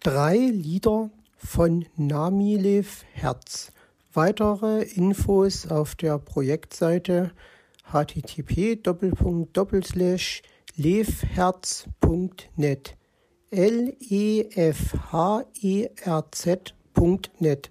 drei Lieder von Namilev Herz. Weitere Infos auf der Projektseite http://levherz.net l e f h e r z.net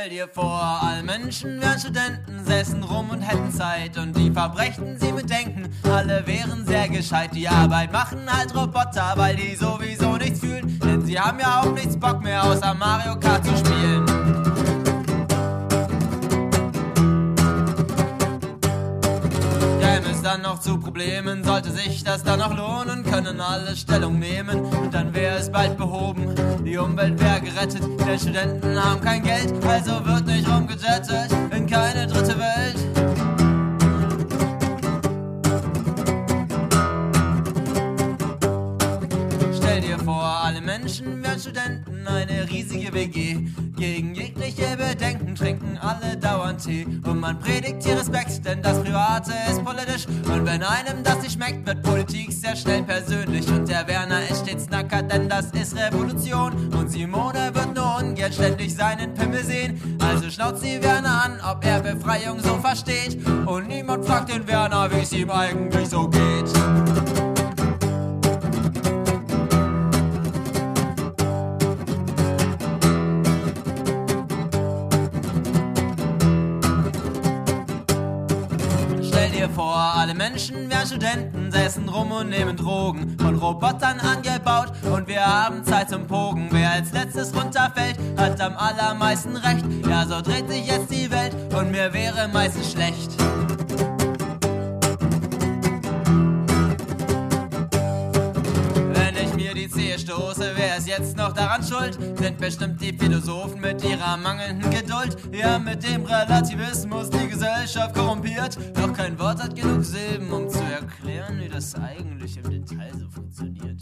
Stell dir vor, alle Menschen wären Studenten, säßen rum und hätten Zeit und die verbrächten sie mit Denken. Alle wären sehr gescheit, die Arbeit machen halt Roboter, weil die sowieso nichts fühlen, denn sie haben ja auch nichts Bock mehr, außer Mario Kart zu spielen. Dann noch zu Problemen, sollte sich das dann noch lohnen, können alle Stellung nehmen? Und dann wäre es bald behoben. Die Umwelt wäre gerettet, denn Studenten haben kein Geld, also wird nicht rumgejettet. In keine dritte Welt. Menschen wären Studenten, eine riesige WG. Gegen jegliche Bedenken trinken alle dauernd Tee. Und man predigt hier Respekt, denn das Private ist politisch. Und wenn einem das nicht schmeckt, wird Politik sehr schnell persönlich. Und der Werner ist stets nackert, denn das ist Revolution. Und Simone wird nur ungern ständig seinen Pimmel sehen. Also schnauzt sie Werner an, ob er Befreiung so versteht. Und niemand fragt den Werner, wie es ihm eigentlich so geht. Alle Menschen wären Studenten, säßen rum und nehmen Drogen, von Robotern angebaut und wir haben Zeit zum Pogen. Wer als letztes runterfällt, hat am allermeisten Recht. Ja, so dreht sich jetzt die Welt und mir wäre meistens schlecht. Stoße, wer ist jetzt noch daran schuld? Sind bestimmt die Philosophen mit ihrer mangelnden Geduld. Ja, mit dem Relativismus die Gesellschaft korrumpiert. Doch kein Wort hat genug Silben, um zu erklären, wie das eigentlich im Detail so funktioniert.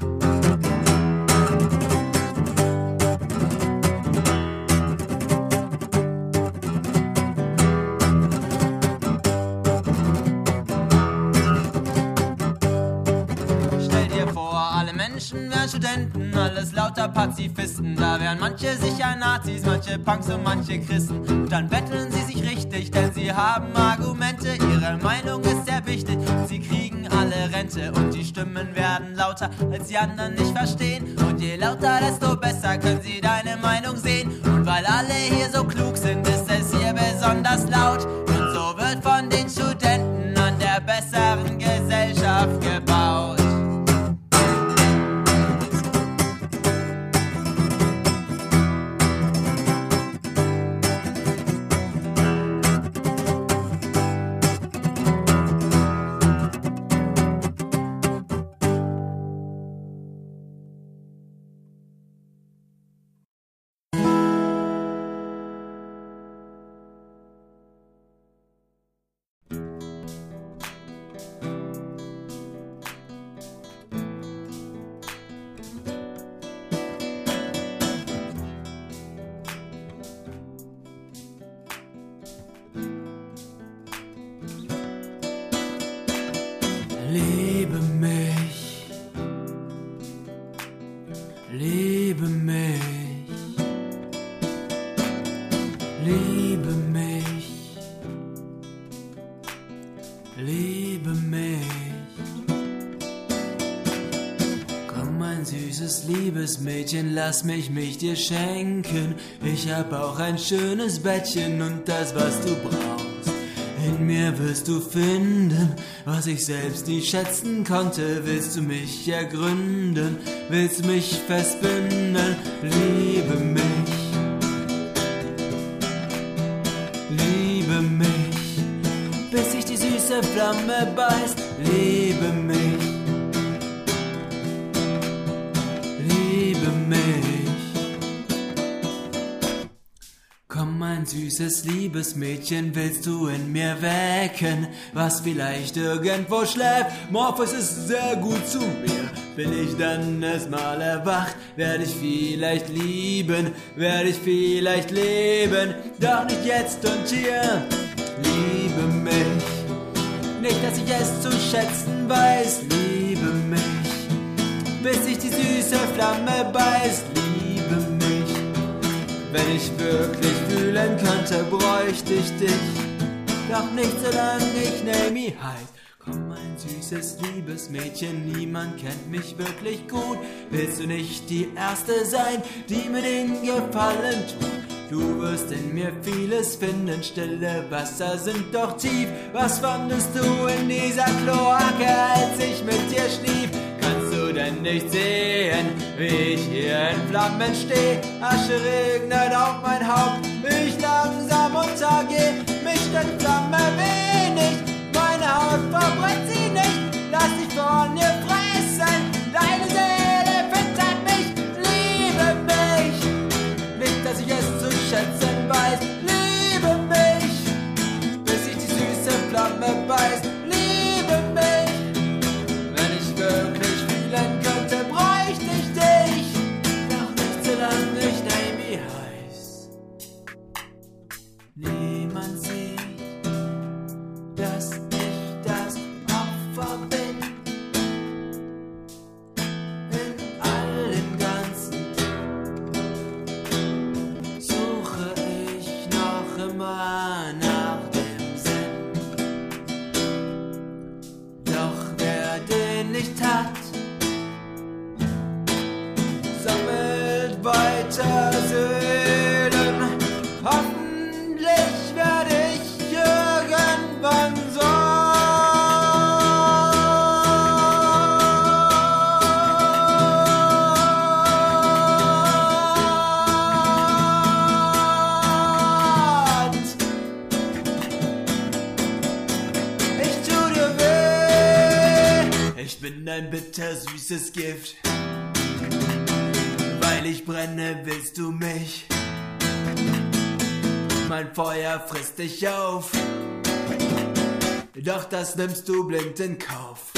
Lauter Pazifisten. Da wären manche sicher Nazis, manche Punks und manche Christen. Und dann betteln sie sich richtig, denn sie haben Argumente. Ihre Meinung ist sehr wichtig. Sie kriegen alle Rente und die Stimmen werden lauter, als die anderen nicht verstehen. Und je lauter, desto besser können sie deine Meinung sehen. Und weil alle hier so klug sind, ist es hier besonders laut. Und so wird von den Studenten an der besseren Gesellschaft gebaut. Liebe mich, liebe mich, liebe mich, liebe mich. Komm, mein süßes, liebes Mädchen, lass mich mich dir schenken. Ich hab auch ein schönes Bettchen und das, was du brauchst. Mir wirst du finden, was ich selbst nie schätzen konnte. Willst du mich ergründen, willst du mich festbinden, liebe mich. Liebe mich, bis sich die süße Flamme beißt, Süßes Liebesmädchen, willst du in mir wecken, was vielleicht irgendwo schläft? Morpheus ist sehr gut zu mir. Bin ich dann erstmal erwacht, werde ich vielleicht lieben, werde ich vielleicht leben, doch nicht jetzt und hier. Liebe mich, nicht, dass ich es zu schätzen weiß, liebe mich, bis sich die süße Flamme beißt. Wenn ich wirklich fühlen könnte, bräuchte ich dich. Doch nicht solange ich Naomi heiß. Komm, mein süßes Liebesmädchen, niemand kennt mich wirklich gut. Willst du nicht die Erste sein, die mir den Gefallen tut? Du wirst in mir vieles finden, stille Wasser sind doch tief. Was fandest du in dieser Kloake, als ich mit dir schlief? Denn nicht sehen, wie ich hier in Flammen steh? Asche regnet auf mein Haupt, ich langsam untergeh. Mich stört Flamme wenig, ein bittersüßes Gift. Weil ich brenne, willst du mich. Mein Feuer frisst dich auf. Doch das nimmst du blind in Kauf.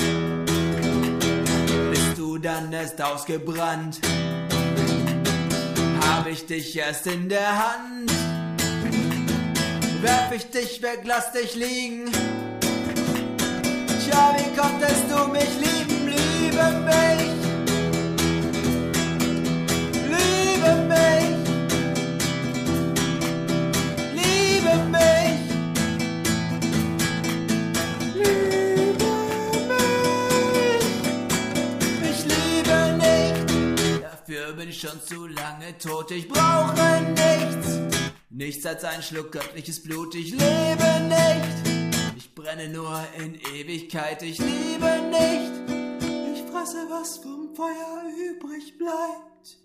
Bist du dann erst ausgebrannt, hab ich dich erst in der Hand. Werf ich dich weg, lass dich liegen. Tja, wie konntest du mich lieben, schon zu lange tot. Ich brauche nichts. Nichts als ein Schluck göttliches Blut. Ich lebe nicht. Ich brenne nur in Ewigkeit. Ich liebe nicht. Was vom Feuer übrig bleibt.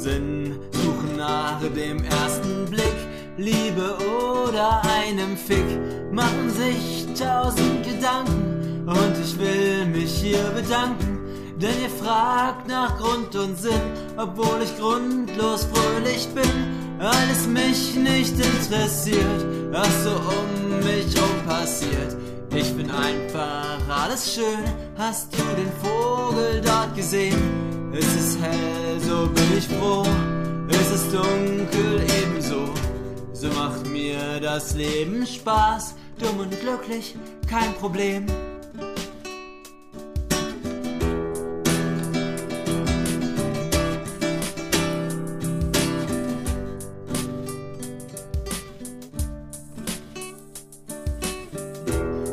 Sinn, suchen nach dem ersten Blick, Liebe oder einem Fick machen sich tausend Gedanken und ich will mich hier bedanken. Denn ihr fragt nach Grund und Sinn, obwohl ich grundlos fröhlich bin. Alles mich nicht interessiert, was so um mich rum passiert. Ich bin einfach alles schön. Hast du den Vogel dort gesehen? Es ist hell, so bin ich froh. Es ist dunkel ebenso. So macht mir das Leben Spaß. Dumm und glücklich, kein Problem.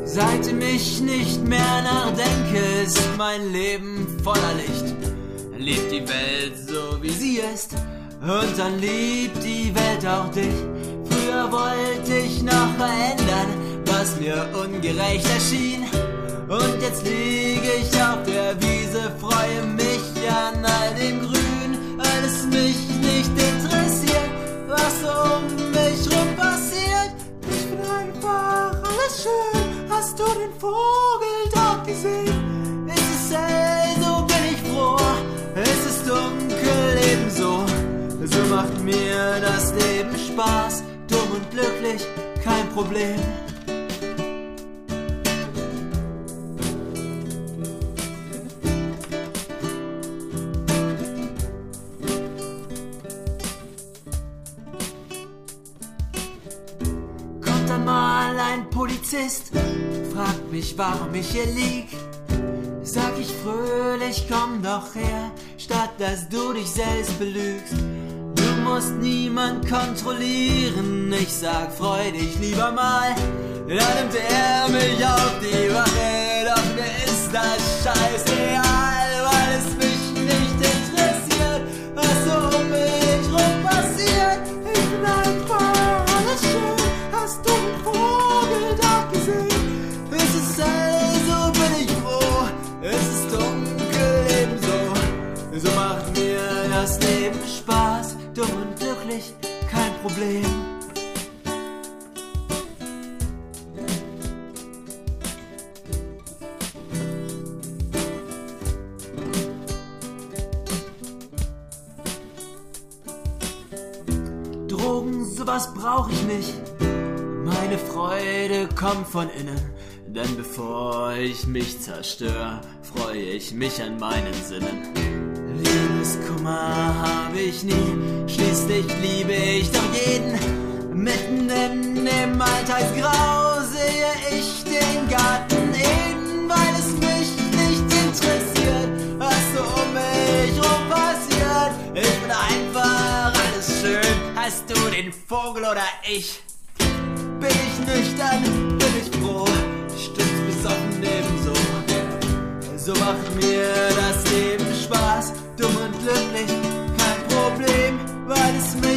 Seitdem ich nicht mehr nachdenke, ist mein Leben voller Licht. Lebt die Welt so wie sie ist und dann liebt die Welt auch dich. Früher wollte ich noch verändern, was mir ungerecht erschien. Und jetzt liege ich auf der Wiese, freue mich an all dem Grün. Alles mich nicht interessiert, was um mich rum passiert. Ich bin einfach alles schön. Hast du den Vogel So macht mir das Leben Spaß. Dumm und glücklich, kein Problem. Kommt dann mal ein Polizist, fragt mich, warum ich hier lieg. Sag ich fröhlich, komm doch her, statt dass du dich selbst belügst. Du musst niemand kontrollieren, ich sag, freu dich lieber mal. Dann nimmt er mich auf die Wache, doch mir ist das scheißegal, weil es mich nicht interessiert, was so um mich rum passiert. Ich bin einfach alles schön, hast du den Vogel Problem. Drogen, sowas brauch ich nicht. Meine Freude kommt von innen. Denn bevor ich mich zerstöre, freue ich mich an meinen Sinnen. Liebeskummer habe ich nie, schließlich liebe ich doch jeden. Mitten in dem Alltagsgrau sehe ich den Garten Eden, weil es mich nicht interessiert, was so um mich rum passiert. Ich bin einfach alles schön. Hast du den Vogel oder ich? Bin ich nüchtern, bin ich froh, stimmt's besoffen ebenso. So macht mir das Leben Spaß, glücklich, kein Problem, weil es mich